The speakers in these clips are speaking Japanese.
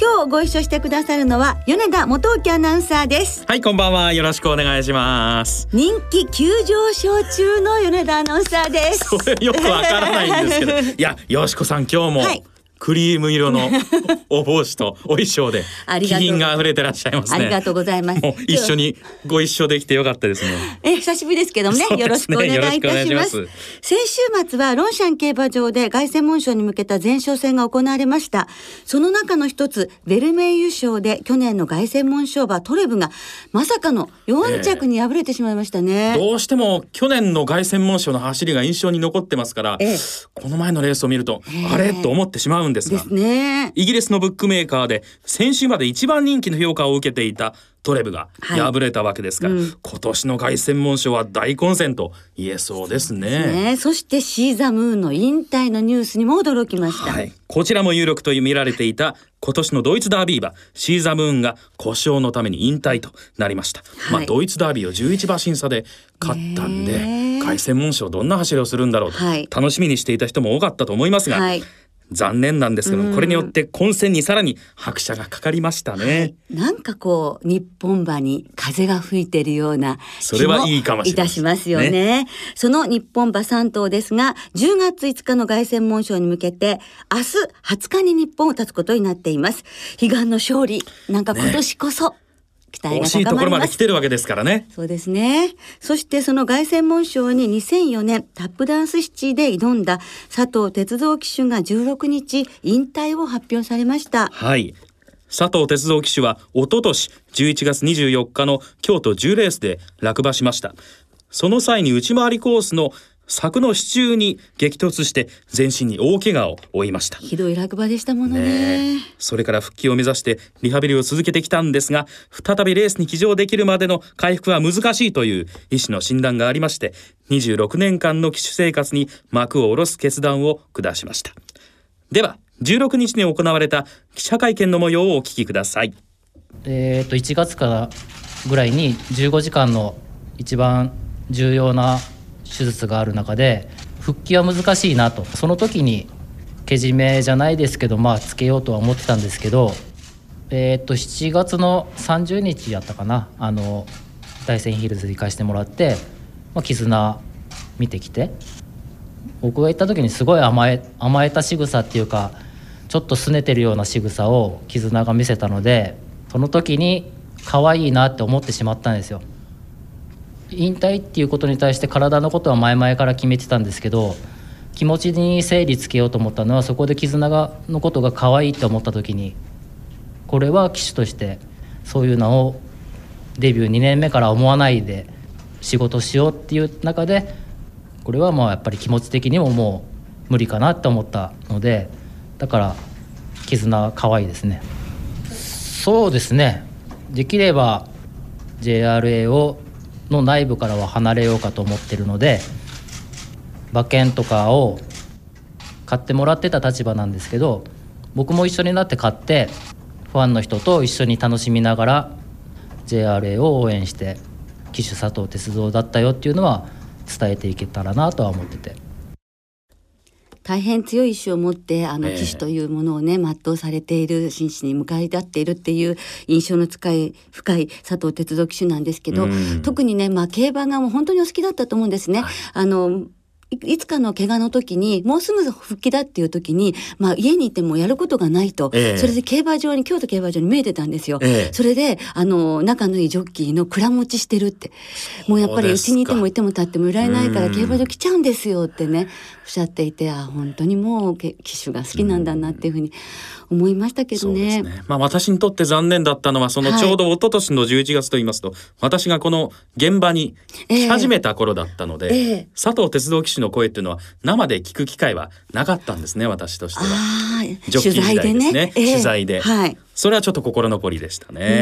今日ご一緒してくださるのは米田元沖アナウンサーです。はいこんばんは。よろしくお願いします。人気急上昇中の米田アナウンサーです。それよくわからないんですけど。いやよしこさん今日も、はいクリーム色の お帽子とお衣装で気品が溢れてらっしゃいますね。ありがとうございます。一緒にご一緒できてよかったですね。え久しぶりですけどもね、ね、よろしくお願いいたします先週末はロンシャン競馬場で凱旋門賞に向けた前哨戦が行われました。その中の一つベルメイユ賞で去年の凱旋門賞馬トレブがまさかの4着に敗れてしまいましたね。えー、どうしても去年の凱旋門賞の走りが印象に残ってますから、えー、この前のレースを見ると、えー、あれ？と思ってしまうんですが。ね。イギリスのブックメーカーで先週まで一番人気の評価を受けていたトレブが敗れたわけですから、はいうん、今年の凱旋門賞は大混戦と言えそうですね。ね。そしてシーザムーンの引退のニュースにも驚きました、はい、こちらも有力と見られていた今年のドイツダービー馬シーザムーンが故障のために引退となりました、はい、まあドイツダービーを11馬審査で勝ったんで凱旋門賞どんな走りをするんだろうと、楽しみにしていた人も多かったと思いますが、残念なんですけども、これによって混戦にさらに拍車がかかりましたね、はい、なんかこう日本馬に風が吹いてるようなそれはいいかもしれないいたしますよね、ね、その日本馬3頭ですが10月5日の凱旋門賞に向けて明日20日に日本を立つことになっています。悲願の勝利。なんか今年こそ、ね期待が高まります。惜しいところまで来てるわけですからね。そうですね。そしてその凱旋門賞に2004年タップダンスシティで挑んだ佐藤鉄道騎手が16日引退を発表されました。はい。佐藤鉄道騎手は一昨年11月24日の京都10レースで落馬しました。その際に内回りコースの柵の支柱に激突して全身に大怪我を負いました。ひどい落馬でしたものね、ね、それから復帰を目指してリハビリを続けてきたんですが再びレースに騎乗できるまでの回復は難しいという医師の診断がありまして26年間の騎手生活に幕を下ろす決断を下しました。では16日に行われた記者会見の模様をお聞きください。えー、と1月からぐらいに15時間の一番重要な手術がある中で復帰は難しいなとその時にけじめじゃないですけどまあつけようとは思ってたんですけどえー、っと7月の30日やったかなあの大山ヒルズ行かしてもらって、まあ、絆見てきて僕が行った時にすごい甘え甘えた仕草っていうかちょっと拗ねてるような仕草を絆が見せたのでその時に可愛いなって思ってしまったんですよ。引退っていうことに対して体のことは前々から決めてたんですけど気持ちに整理つけようと思ったのはそこで絆がのことが可愛いって思った時にこれは騎手としてそういうのをデビュー2年目から思わないで仕事しようっていう中でこれはもうやっぱり気持ち的にももう無理かなって思ったのでだから絆可愛いですね。そうですね。できれば JRA をの内部からは離れようかと思ってるので馬券とかを買ってもらってた立場なんですけど僕も一緒になって買ってファンの人と一緒に楽しみながら JRA を応援して騎手佐藤鉄道だったよっていうのは伝えていけたらなとは思ってて。大変強い意志を持ってあの騎手というものをね、全うされている真摯に向かい合っているっていう印象の深い深い佐藤鉄道騎手なんですけど、特にね、まあ、競馬がもう本当にお好きだったと思うんですね。はい、あのいつかの怪我の時にもうすぐ復帰だっていう時に、まあ、家にいてもやることがないと、えー、それで競馬場に京都競馬場に見えてたんですよ、えー、それであの仲のいいジョッキーの蔵持ちしてるってもうやっぱりうちにいてもいても立ってもいられないから競馬場来ちゃうんですよってねおっしゃっていてあ本当にもう騎手が好きなんだなっていうふうに思いましたけどね。ね。まあ私にとって残念だったのはそのちょうど一昨年の11月と言いますと、はい、私がこの現場に来始めた頃だったので、え佐藤鉄道騎手の声っていうのは生で聞く機会はなかったんですね私としては。取材でね、ね、取材で。はい。それはちょっと心残りでしたね。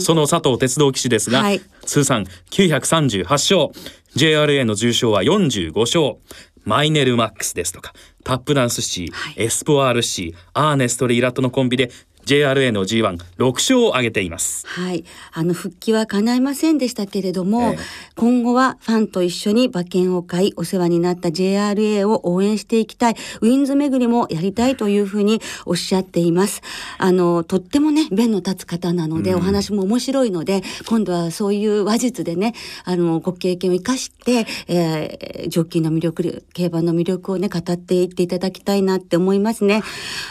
その佐藤鉄道騎士ですが、はい、通算938勝。JRA の重賞は45勝。マイネルマックスですとかタップダンスシー、はい、エスポアールシーアーネストリーラットのコンビで JRA の G16 勝を挙げています。はい。あの、復帰は叶いませんでしたけれども、え今後はファンと一緒に馬券を買い、お世話になった JRA を応援していきたい、ウィンズ巡りもやりたいというふうにおっしゃっています。あの、とってもね、弁の立つ方なので、うん、お話も面白いので、今度はそういう話術でね、あの、ご経験を生かして、えー、ジョッキーの魅力、競馬の魅力をね、語っていっていただきたいなって思いますね。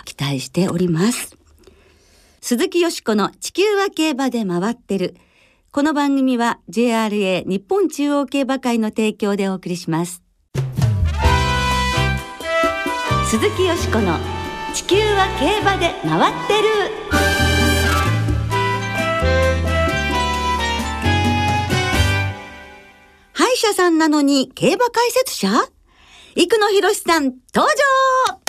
期待しております。鈴木よしこの地球は競馬で回ってる。この番組は JRA 日本中央競馬会の提供でお送りします。鈴木よしこの地球は競馬で回ってる。歯医者さんなのに競馬解説者？生野博さん登場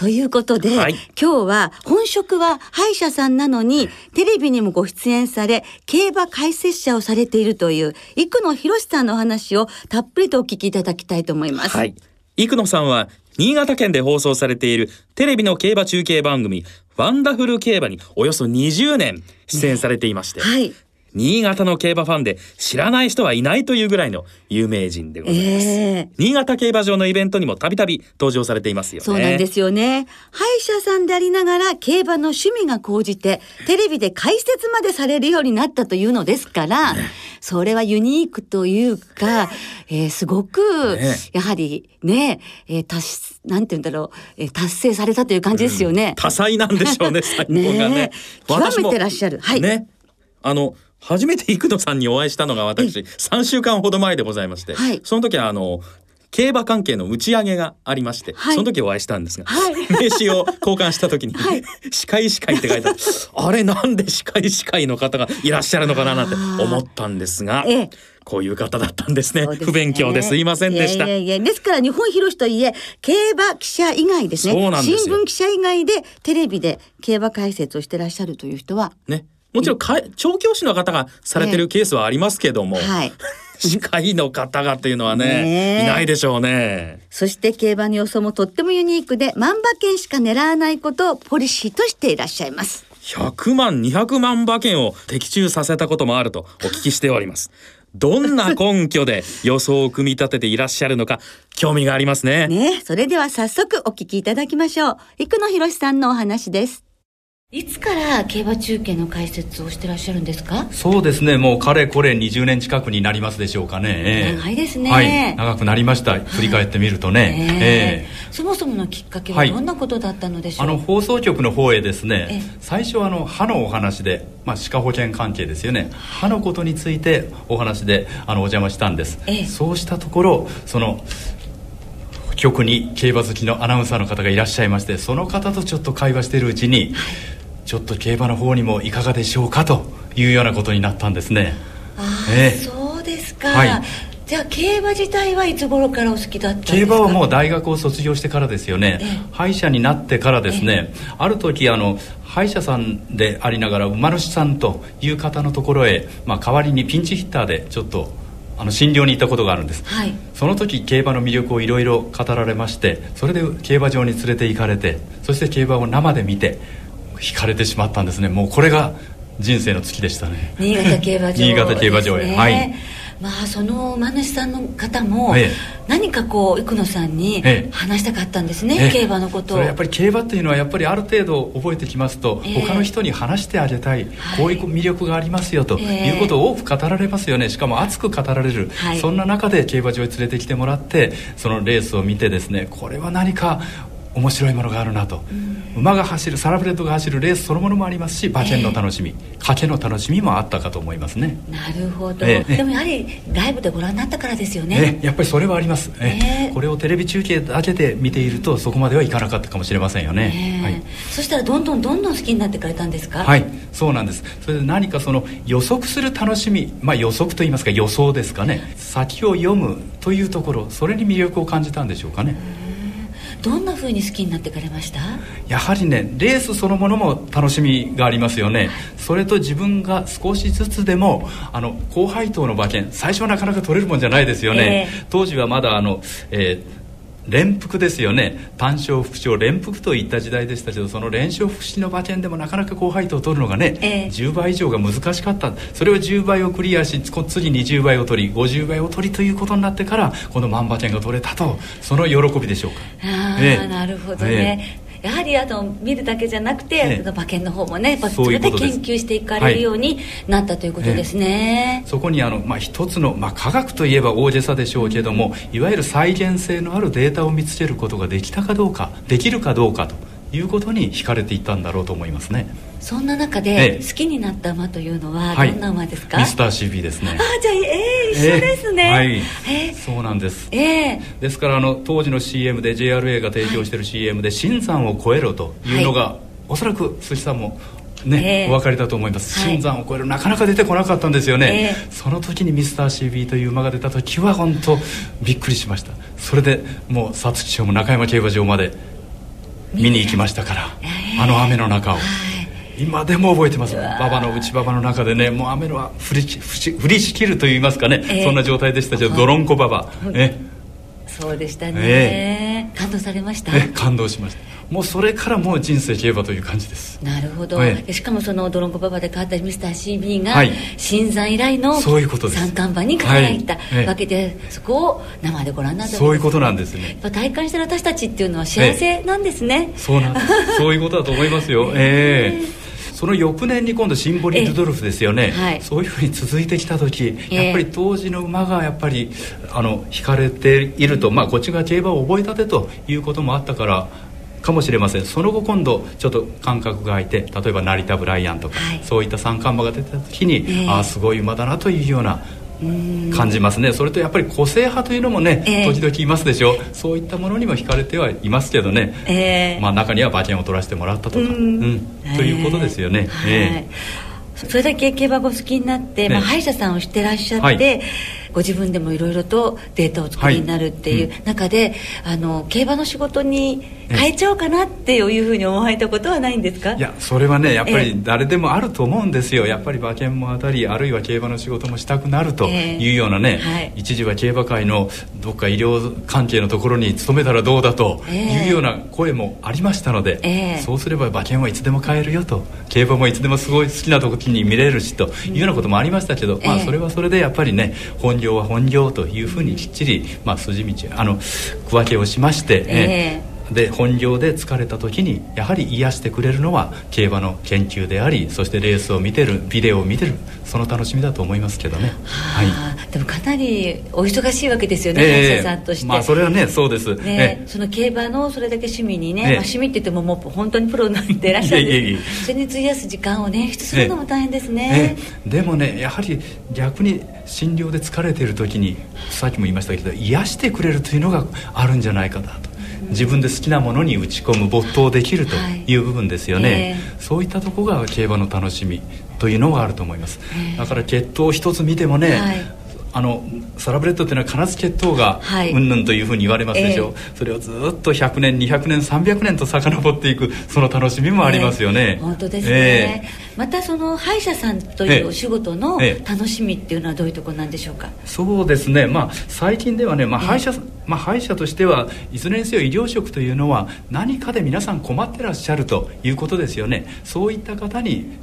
ということで、はい、今日は本職は歯医者さんなのに、テレビにもご出演され、競馬解説者をされているという、生野博さんのお話をたっぷりとお聞きいただきたいと思います。はい。生野さんは、新潟県で放送されているテレビの競馬中継番組、ワンダフル競馬におよそ20年出演されていまして、ね、はい。新潟の競馬ファンで知らない人はいないというぐらいの有名人でございます。えー、新潟競馬場のイベントにもたびたび登場されていますよね。そうなんですよね。歯医者さんでありながら競馬の趣味が高じて、テレビで解説までされるようになったというのですから、ね、それはユニークというか、えー、すごく、やはりね、えー、達、なんて言うんだろう、えー、達成されたという感じですよね。うん、多彩なんでしょうね、最後がね。ね極めてらっしゃる。はい。ね。あの、初めて生野さんにお会いしたのが私3週間ほど前でございまして、はい、その時はあの競馬関係の打ち上げがありまして、はい、その時お会いしたんですが、はい、名刺を交換した時に、はい、司会司会って書いてある。あれなんで司会司会の方がいらっしゃるのかななんて思ったんですが。ええ。こういう方だったんですね。すね。不勉強ですいませんでした。いやいやいやですから日本広しといえ、競馬記者以外ですね。新聞記者以外でテレビで競馬解説をしてらっしゃるという人は、ね、もちろんか調教師の方がされてるケースはありますけども、はい、歯科医の方がっていうのはね、ね、いないでしょうね。そして競馬の予想もとってもユニークで、万馬券しか狙わないことをポリシーとしていらっしゃいます。100万、200万馬券を的中させたこともあるとお聞きしております。どんな根拠で予想を組み立てていらっしゃるのか興味がありますね。ね、それでは早速お聞きいただきましょう。生野博さんのお話です。いつから競馬中継の解説をしてらっしゃるんですか？そうですね。もうかれこれ20年近くになりますでしょうかね。長いですね、はい、長くなりました。振り返ってみるとね、えー、そもそものきっかけはどんなことだったのでしょう、はい、あの放送局の方へですね。最初はあの歯のお話で、まあ、歯科保険関係ですよね。歯のことについてお話であのお邪魔したんです、そうしたところその局に競馬好きのアナウンサーの方がいらっしゃいましてその方とちょっと会話しているうちに、はいちょっと競馬の方にもいかがでしょうかというようなことになったんですね。ああ、えー、そうですか、はい、じゃあ競馬自体はいつ頃からお好きだったんですか？競馬はもう大学を卒業してからですよね、えー、歯医者になってからですね、えー、ある時あの歯医者さんでありながら馬主さんという方のところへ、まあ、代わりにピンチヒッターでちょっとあの診療に行ったことがあるんです、はい、その時競馬の魅力をいろいろ語られましてそれで競馬場に連れて行かれてそして競馬を生で見て惹かれてしまったんですね。もうこれが人生の月でしたね。新潟競馬場、新潟競馬場へ、はい。まあその馬主さんの方も何かこう生野さんに話したかったんですね、ええ、競馬のことを。やっぱり競馬っていうのはやっぱりある程度覚えてきますと、え、他の人に話してあげたい、こういう魅力がありますよということを多く語られますよね。しかも熱く語られる、はい、そんな中で競馬場へ連れてきてもらってそのレースを見てですねこれは何か面白いものがあるなと、うん、馬が走るサラブレッドが走るレースそのものもありますし馬券の楽しみ、えー、賭けの楽しみもあったかと思いますね。なるほど、えー、でもやはりライブでご覧になったからですよね、えー、やっぱりそれはあります、えー、これをテレビ中継だけで見ているとそこまではいかなかったかもしれませんよね、はい、そしたらどんどんどんどん好きになってくれたんですか？はい。そうなんです。それで何かその予測する楽しみまあ予測といいますか予想ですかね。先を読むというところそれに魅力を感じたんでしょうかね、どんな風に好きになってかれました？やはりねレースそのものも楽しみがありますよね、それと自分が少しずつでもあの高配当の馬券最初はなかなか取れるもんじゃないですよね、えー、当時はまだあの、えー連服ですよね。単勝副賞連服といった時代でしたけどその連勝副士の馬券でもなかなか高配当を取るのがね、えー、10倍以上が難しかった。それを10倍をクリアし次20倍を取り50倍を取りということになってからこの万馬券が取れたと。その喜びでしょうか。ああ、えー、なるほどね、えーやはりあの見るだけじゃなくて、ええ、馬券の方もねそれで研究していかれるようになったということですね、え、そこにあの、まあ、一つの、まあ、科学といえば大げさでしょうけどもいわゆる再現性のあるデータを見つけることができたかどうかできるかどうかということに惹かれていったんだろうと思いますね。そんな中で好きになった馬というのはどんな馬ですか、はい、ミスター CB ですね。あじゃあえー、一緒ですね、えー、はい、えー、そうなんです、えー、ですからあの当時の CM で JRA が提供している CM で「新山を超えろ」というのが、はい、おそらく寿司さんもね、えー、お分かりだと思います、新山を超えるなかなか出てこなかったんですよね、えー、その時にミスター CB という馬が出た時は本当びっくりしました。それでもう皐月賞も中山競馬場まで見に行きましたから、あの雨の中を、今でも覚えてます。馬場の内馬場の中でねもう雨のは降り降りしきるといいますかね、えー、そんな状態でしたけど泥んこ馬場、えそうでしたね、えー、感動されました、え感動しました。もうそれからもう人生競馬という感じです。なるほど、ええ、しかもそのドロンコパパで変わったミスター CB が、はい、新山以来の三冠馬に輝いたわけで、はいえ、そこを生でご覧になったそういうことなんですね。体感してる私たちっていうのは幸せなんですね、そうなんです。そういうことだと思いますよ。ええその翌年に今度シンボリ・ルドルフですよね、はい、そういうふうに続いてきた時やっぱり当時の馬がやっぱりあの引かれていると、まあ、こっちが競馬を覚えたてということもあったからかもしれません。その後今度ちょっと感覚が空いて例えば成田ブライアンとか、はい、そういった三冠馬が出た時に、えー、ああすごい馬だなというような感じますね。それとやっぱり個性派というのもね、えー、時々いますでしょ。そういったものにも惹かれてはいますけどね、えー、まあ、中には馬券を取らせてもらったとか、うん、ということですよね。えー、それだけ競馬が好きになって、ね、まあ、歯医者さんをしてらっしゃって、はいご自分でもいろいろとデータを作りになるっていう中で、はい。うん、あの競馬の仕事に変えちゃおうかなっていうふうに思われたことはないんですか？いやそれはねやっぱり誰でもあると思うんですよ。やっぱり馬券も当たりあるいは競馬の仕事もしたくなるというようなね、えーはい、一時は競馬界のどっか医療関係のところに勤めたらどうだというような声もありましたので、えー、そうすれば馬券はいつでも買えるよと競馬もいつでもすごい好きな時に見れるしというようなこともありましたけど、うん、まあそれはそれでやっぱりね本業は本業というふうにきっちり、まあ、筋道あの区分けをしまして、えーで本業で疲れた時にやはり癒してくれるのは競馬の研究でありそしてレースを見てるビデオを見てるその楽しみだと思いますけどね、はい、でもかなりお忙しいわけですよね、えー、者さんとして、まあ、それはねそうです、ね、その競馬のそれだけ趣味にね、まあ、趣味って言ってももう本当にプロになっていらっしゃる。んですそれに費やす時間を捻出するのも大変ですね、でもねやはり逆に診療で疲れている時にさっきも言いましたけど癒してくれるというのがあるんじゃないかなと自分で好きなものに打ち込む没頭できるとい。う部分ですよね、はいえ。ー、そういったとこが競馬の楽しみというのがあると思います、えー、だから血統一つ見てもね、はいあのサラブレッドっていうのは必ず血統がうんぬんというふうに言われますでしょ。う、え。ー、それをずっと100年200年300年と遡っていくその楽しみもありますよね、えー、本当ですね、えー、またその歯医者さんというお仕事の楽しみっていうのはどういうところなんでしょうか、そうですね。まあ最近ではね、まあ、歯医者まあ、歯医者としてはいずれにせよ医療職というのは何かで皆さん困ってらっしゃるということですよね。そういった方に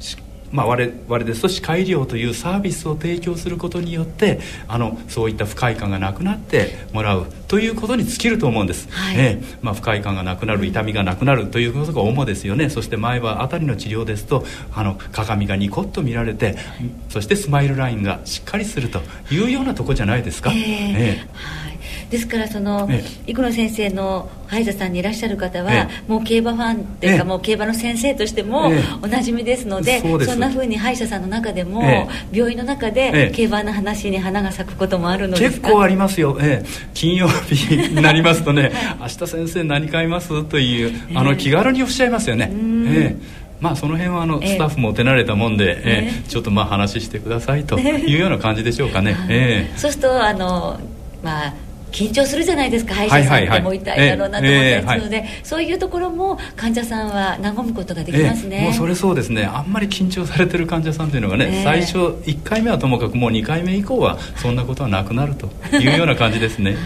まあ、我々ですと歯科医療というサービスを提供することによってあのそういった不快感がなくなってもらうということに尽きると思うんです、はい、えー、まあ、不快感がなくなる痛みがなくなるということが主ですよね。そして前歯あたりの治療ですとあの鏡がニコッと見られてそしてスマイルラインがしっかりするというようなとこじゃないですか。えー、えーですからその、生野先生の歯医者さんにいらっしゃる方は、もう競馬ファンっていうか、もう競馬の先生としてもおなじみですので、そんなふうに歯医者さんの中でも、病院の中で競馬の話に花が咲くこともあるのです結構ありますよ、ええ、金曜日になりますとね 明日先生何買います？というあの気軽におっしゃいますよね、ええ。まあその辺はあのスタッフも手慣れたもんで、ええ。ちょっとまあ話してくださいというような感じでしょうかね、ええ。そうするとあのまあ緊張するじゃないですか歯医者さんってもう痛いだろうなと思ったりするので、そういうところも患者さんは和むことができますね、もうそれそうですね。あんまり緊張されてる患者さんというのがね、最初1回目はともかくもう2回目以降はそんなことはなくなるというような感じですね。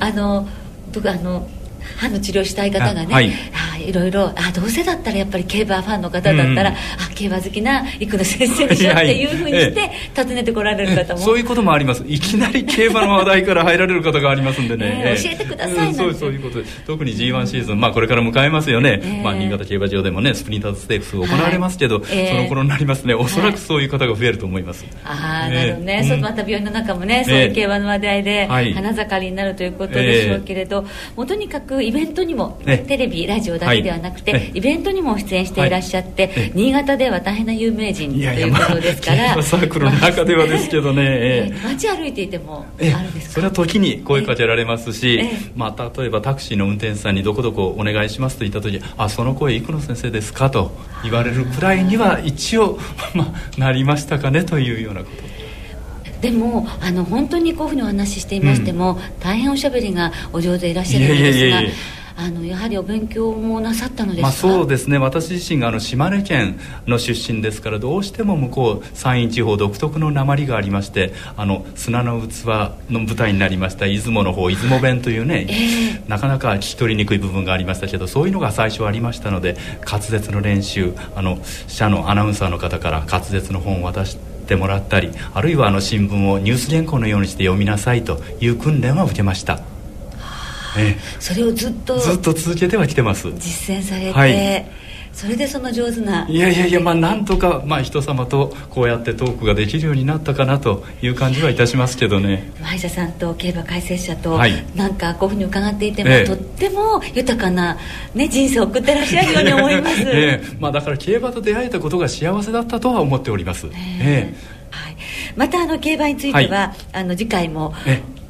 あの僕あの歯の治療したい方がね、はい、あいろいろあどうせだったらやっぱり競馬ファンの方だったら、うん、あ競馬好きな育野先生でしょ っていうふうにして訪ねてこられる方も、そういうこともあります。いきなり競馬の話題から入られる方がありますんでね、えー、教えてください、うん、そうそういうことで。特に G1 シーズン、まあ、これから迎えますよね、え。ー、まあ、新潟競馬場でもねスプリンターズステークス行われますけど、はい。えー、その頃になりますね。おそらくそういう方が増えると思います、はい、ああなるほどね、そうまた病院の中もねそういう競馬の話題で花盛りになるということでしょうけれど、もうとにかくイベントにも、テレビラジオだけではなくて、イベントにも出演していらっしゃって、はい、新潟では大変な有名人ということですから、まあ、サークルの中ではですけどね、えー、街歩いていてもあるんですか？それは時に声かけられますし、まあ、例えばタクシーの運転手さんにどこどこお願いしますと言った時あその声生野先生ですか？と言われるくらいには一応、まあ、なりましたかね？というようなことでもあの本当にこういうふうにお話ししていましても、うん、大変おしゃべりがお上手でいらっしゃるんですがあのやはりお勉強もなさったのですか、まあ、そうですね私自身があの島根県の出身ですからどうしても向こう山陰地方独特の鉛がありましてあの砂の器の舞台になりました出雲の方出雲弁というね、えー、なかなか聞き取りにくい部分がありましたけどそういうのが最初ありましたので滑舌の練習あの社のアナウンサーの方から滑舌の本を渡してもらったりあるいはあの新聞をニュース原稿のようにして読みなさいという訓練は受けました。えそれをずっとずっと続けてはきてます。実践されて、はい、それでその上手な。いやいやいやまあなんとか、まあ、人様とこうやってトークができるようになったかなという感じはいたしますけどね。歯医者さんと競馬解説者と、はい、なんかこういうふうに伺っていても、ええ、とっても豊かな、ね、人生を送ってらっしゃるように思います、ええ。まあ、だから競馬と出会えたことが幸せだったとは思っております、ええ。はい、またあの競馬については、はい、あの次回も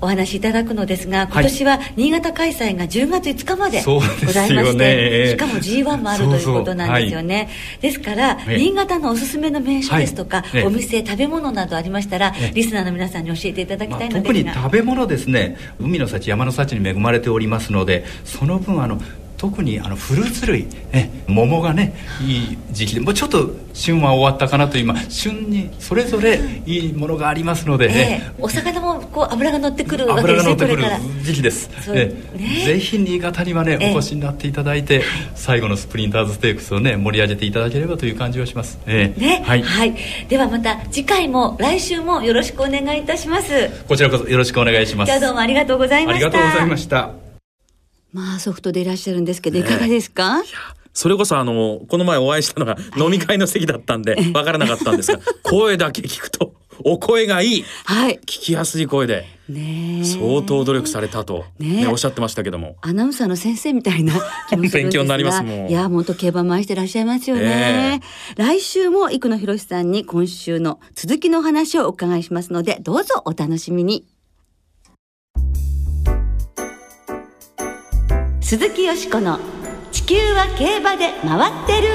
お話しいただくのですが今年は新潟開催が10月5日までございまして、ね、しかも G1 もあるということなんですよね、はい、ですから、新潟のおすすめの名所ですとか、お店食べ物などありましたら、リスナーの皆さんに教えていただきたいのですが、まあ、特に食べ物ですね。海の幸山の幸に恵まれておりますのでその分あの特にあのフルーツ類、ね、桃がねいい時期でもうちょっと旬は終わったかなと今旬にそれぞれいいものがありますので、ね、えー、お魚もこう脂が乗ってくるわけですね脂が乗ってくる時期です、ね、ぜひ新潟にはね、お越しになっていただいて、最後のスプリンターズステークスをね盛り上げていただければという感じはします、えー、ね。はい、はい、ではまた次回も来週もよろしくお願いいたします。こちらこそよろしくお願いします。じゃあどうもありがとうございました。ありがとうございましたまあソフトでいらっしゃるんですけど、いかがですか、それこそあのこの前お会いしたのが飲み会の席だったんでわからなかったんですが声だけ聞くとお声がいい、はい、聞きやすい声で。ね、相当努力されたと、ね、ね、おっしゃってましたけども。アナウンサーの先生みたいな勉強になりますもんいや本当競馬回してらっしゃいますよね、えー、来週も生野博さんに今週の続きの話をお伺いしますのでどうぞお楽しみに鈴木よしこの「地球は競馬で回ってる」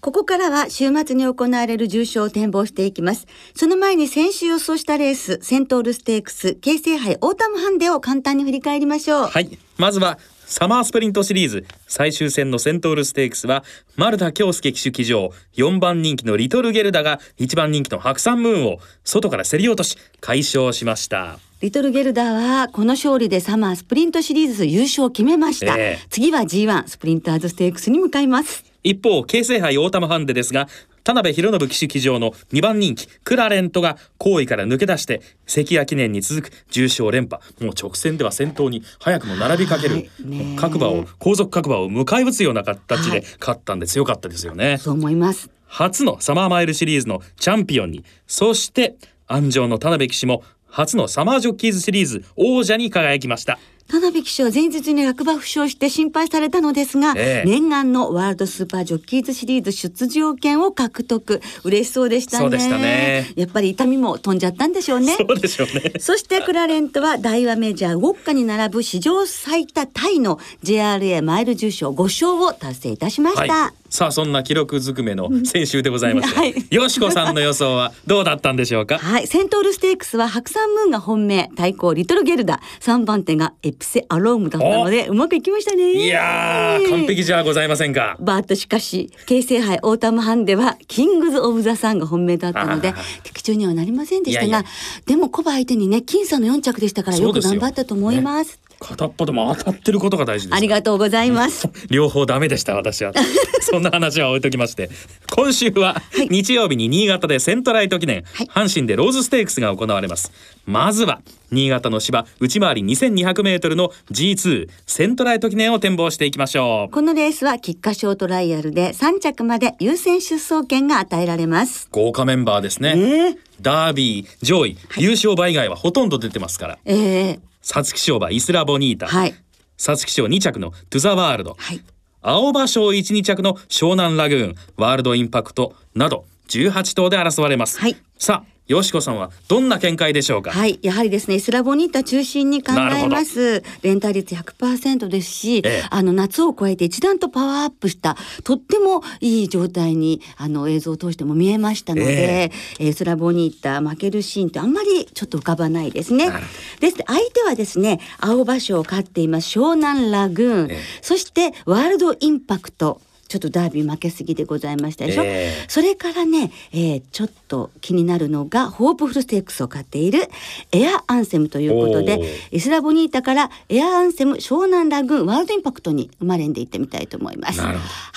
ここからは週末に行われる重賞を展望していきます。その前に先週予想したレース、セントールステークス、京成杯オータムハンデを簡単に振り返りましょう。はい。まずはサマースプリントシリーズ最終戦のセントールステークスは丸田恭介騎手騎乗4番人気のリトルゲルダが1番人気のハクサンムーンを外から競り落とし快勝しましたリトルゲルダはこの勝利でサマースプリントシリーズ優勝を決めました、えー、次は G1 スプリンターズステークスに向かいます。一方京成杯オータムハンデですが田辺博信騎手騎乗の2番人気クラレントが後位から抜け出して関谷記念に続く重賞連覇。もう直線では先頭に早くも並びかける、各馬を後続各馬を迎え撃つような形で勝ったんで強かったですよね、はい、そう思います。初のサマーマイルシリーズのチャンピオンに。そして安城の田辺騎手も初のサマージョッキーズシリーズ王者に輝きました。田辺騎手は前日に落馬負傷して心配されたのですが、ええ。念願のワールドスーパージョッキーズシリーズ出場権を獲得。嬉しそうでしたね。そうでしたね。やっぱり痛みも飛んじゃったんでしょうね。そうでしょうね。そしてクラレントは大和メジャーウォッカに並ぶ史上最多タイの JRA マイル重賞5勝を達成いたしました、はい、さあそんな記録ずくめの先週でございます、はい。よしこさんの予想はどうだったんでしょうか？はい。セントールステークスはハクサンムーンが本命、対抗リトルゲルダ、3番手がエプセアロームだったので、うまくいきましたね。いやー完璧じゃございませんか。バートしかし、京成杯オータムハンデは、キングズ・オブ・ザ・サンが本命だったので的中にはなりませんでしたが、でも古馬相手にね、僅差の4着でしたから、よく頑張ったと思います。片っぽでも当たってることが大事です。ありがとうございます。両方ダメでした私は。そんな話は置いときまして。今週は日曜日に新潟でセントライト記念、はい。阪神でローズステークスが行われます。まずは新潟の芝内回り 2200m の G2 セントライト記念を展望していきましょう。このレースは、菊花賞トライアルで3着まで優先出走権が与えられます。豪華メンバーですね、ええダービー上位、優勝馬以外はほとんど出てますから。ええ皐月賞馬イスラボニータはい。皐月賞2着のトゥザワールド、はい。青葉賞1、2着の湘南ラグーン、ワールドインパクトなど18頭で争われます。はいさあ、よしこさんはどんな見解でしょうか？はい。やはりですね、イスラボニータ中心に考えます。連帯率100%ですし、ええあの、夏を超えて一段とパワーアップした、とってもいい状態に、あの、映像を通しても見えましたので、えイスラボニータ負けるシーンってあんまりちょっと浮かばないですね。です相手はですね、青葉賞を勝っています湘南ラグーン、ええそしてワールドインパクト、ちょっとダービー負けすぎでございましたでしょ、ええそれからね、えーちょっと気になるのがホープフルステークスを買っているエアアンセムということでイスラボニータからエアアンセム湘南ラグーンワールドインパクトに生まれんでいってみたいと思います。は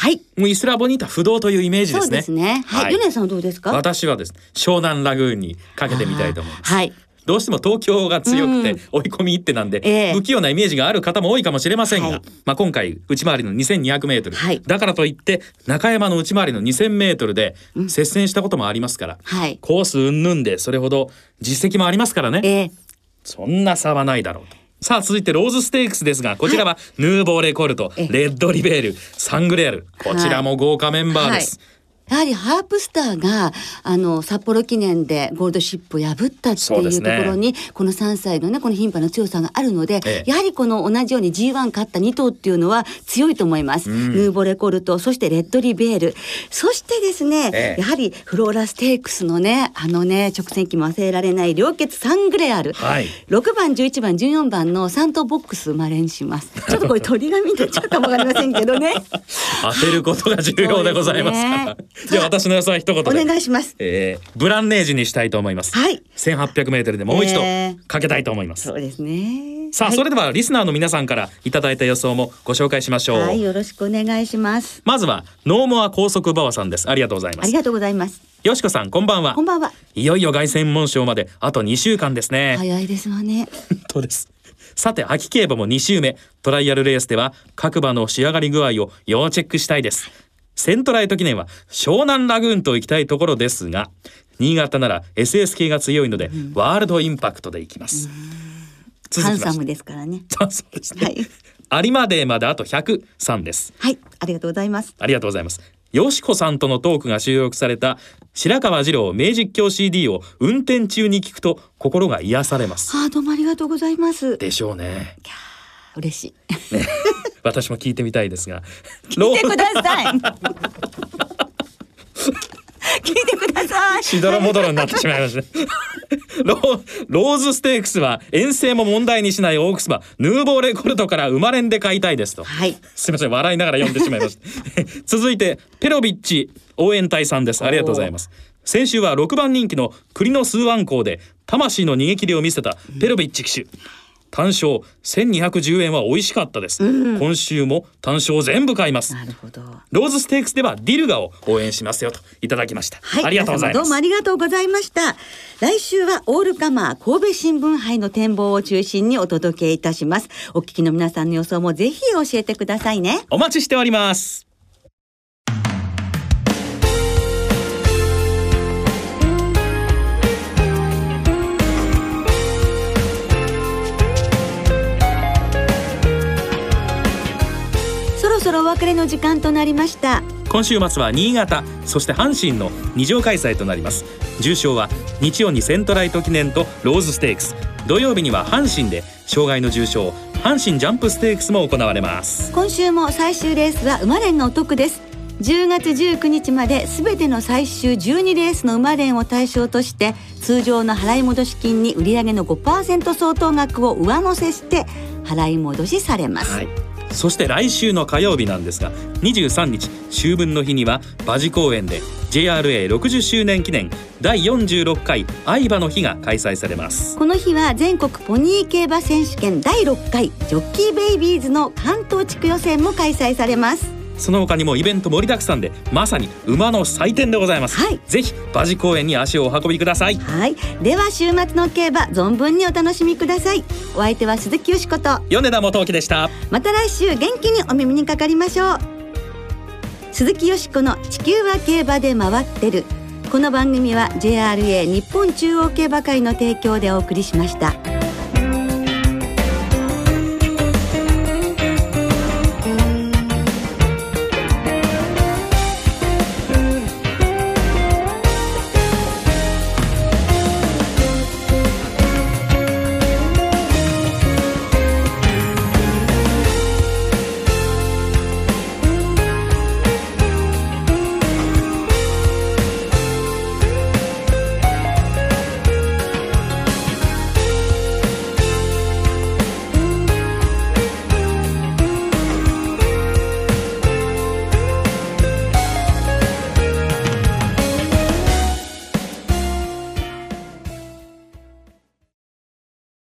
い。もうイスラボニータ不動というイメージですね。そうですね。はい。ヨネさんはどうですか？私はですね、湘南ラグーンにかけてみたいと思います。はい。どうしても東京が強くてうん。追い込み一手なんで、ええ。不器用なイメージがある方も多いかもしれませんが、はい。まあ今回内回りの2200メートル、はい。だからといって中山の内回りの2000メートルで接戦したこともありますから、はい。コース云々でそれほど実績もありますからね。えーそんな差はないだろうと。さあ続いてローズステークスですがこちらはヌーボーレコルト、えレッドリベールサングレアル。こちらも豪華メンバーです。やはりハープスターがあの札幌記念でゴールドシップを破ったっていうところに、この3歳のねこの頻繁な強さがあるので、ええ。やはりこの同じように G1 勝った2頭っていうのは強いと思います、ヌーボレコルトそしてレッドリベール。そしてですね、ええ。やはりフローラステークスのねあのね直線機も忘れられない両決サングレアル、はい。6番11番14番の3頭ボックス生まれにします。ちょっとこれ鳥が見てちゃうかもわかりませんけどね。当てることが重要でございますから。じゃあ私の予想は一言で。お願いしますえーブランネージにしたいと思います。はい1800メートルでもう一度えーかけたいと思います。そうですねさあ、はいそれではリスナーの皆さんからいただいた予想もご紹介しましょう。はい、よろしくお願いします。まずはノーモア高速バワさんです。ありがとうございます。ありがとうございます。よしこさんこんばんはこん。ばんは。いよいよ凱旋門賞まであと2週間ですね。早いですわね。本当です。さて秋競馬も2週目トライアルレースでは各馬の仕上がり具合を要チェックしたいですセントライト記念は湘南ラグーンと行きたいところですが新潟なら SS 系が強いので、ワールドインパクトでいきますハンサムですからね。あそうですね、はい有馬デーまであと103ですはい、ありがとうございます。ありがとうございます。よしこさんとのトークが収録された白川次郎名実況 CD を運転中に聞くと心が癒されます。あー、どうもありがとうございます。でしょうね。嬉しい。私も聞いてみたいですが。ロ聞いてください。聞いてください。しどろもどろになってしまいました。ローズステークスは遠征も問題にしないオークス馬ヌーボーレコルトから生まれんで買いたいですと。はい。すみません笑いながら読んでしまいました続いてペロビッチ応援隊さんですありがとうございます先週は6番人気の栗の数安校で魂の逃げ切りを見せたペロビッチ騎手単勝1210円は美味しかったです、今週も単勝全部買いますなるほど。ローズステークスではディルガを応援しますよといただきました、はい、ありがとうございますどうもありがとうございました。来週はオールカマー神戸新聞杯の展望を中心にお届けいたします。お聞きの皆さんの予想もぜひ教えてくださいね。お待ちしておりますそろお別れの時間となりました。今週末は新潟そして阪神の二条開催となります。重賞は日曜にセントライト記念とローズステークス。土曜日には阪神で障害の重賞阪神ジャンプステークスも行われます。今週も最終レースは馬連がお得です。10月19日まで全ての最終12レースの馬連を対象として通常の払い戻し金に売上の5%相当額を上乗せして払い戻しされます、はい、そして来週の火曜日なんですが23日秋分の日には馬事公園で JRA60 周年記念第46回愛馬の日が開催されます。この日は全国ポニー競馬選手権第6回ジョッキーベイビーズの関東地区予選も開催されます。その他にもイベント盛りだくさんでまさに馬の祭典でございます、はい、ぜひ馬事公園に足をお運びください。はい。では週末の競馬存分にお楽しみください。お相手は鈴木よしこと。米田元樹でした。また来週元気にお耳にかかりましょう。鈴木よしこの地球は競馬で回ってる。この番組は JRA 日本中央競馬会の提供でお送りしました。